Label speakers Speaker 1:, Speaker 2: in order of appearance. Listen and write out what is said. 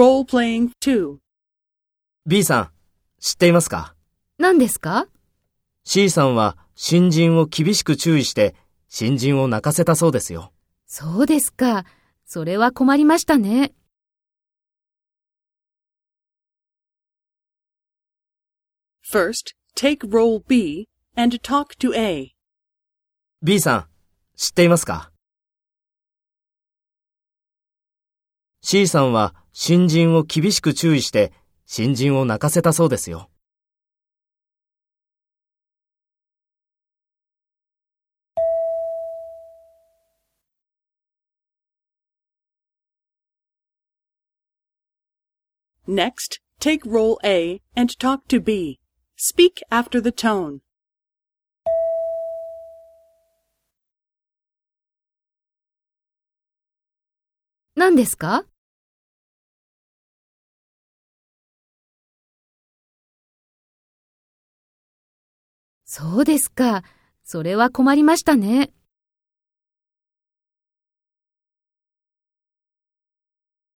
Speaker 1: Role-playing 2.
Speaker 2: B さん、知っていますか？
Speaker 3: 何ですか
Speaker 2: ?C さんは新人を厳しく注意して新人を泣かせたそうですよ。
Speaker 3: そうですか。それは困りましたね。
Speaker 1: First, take role B and talk to A.
Speaker 2: B さん、知っていますか？?C さんは新人を厳しく注意して新人を泣かせたそうですよ。
Speaker 1: Next, take role A and talk to B. Speak after the tone.
Speaker 3: 何ですかそうですか。それは困りましたね。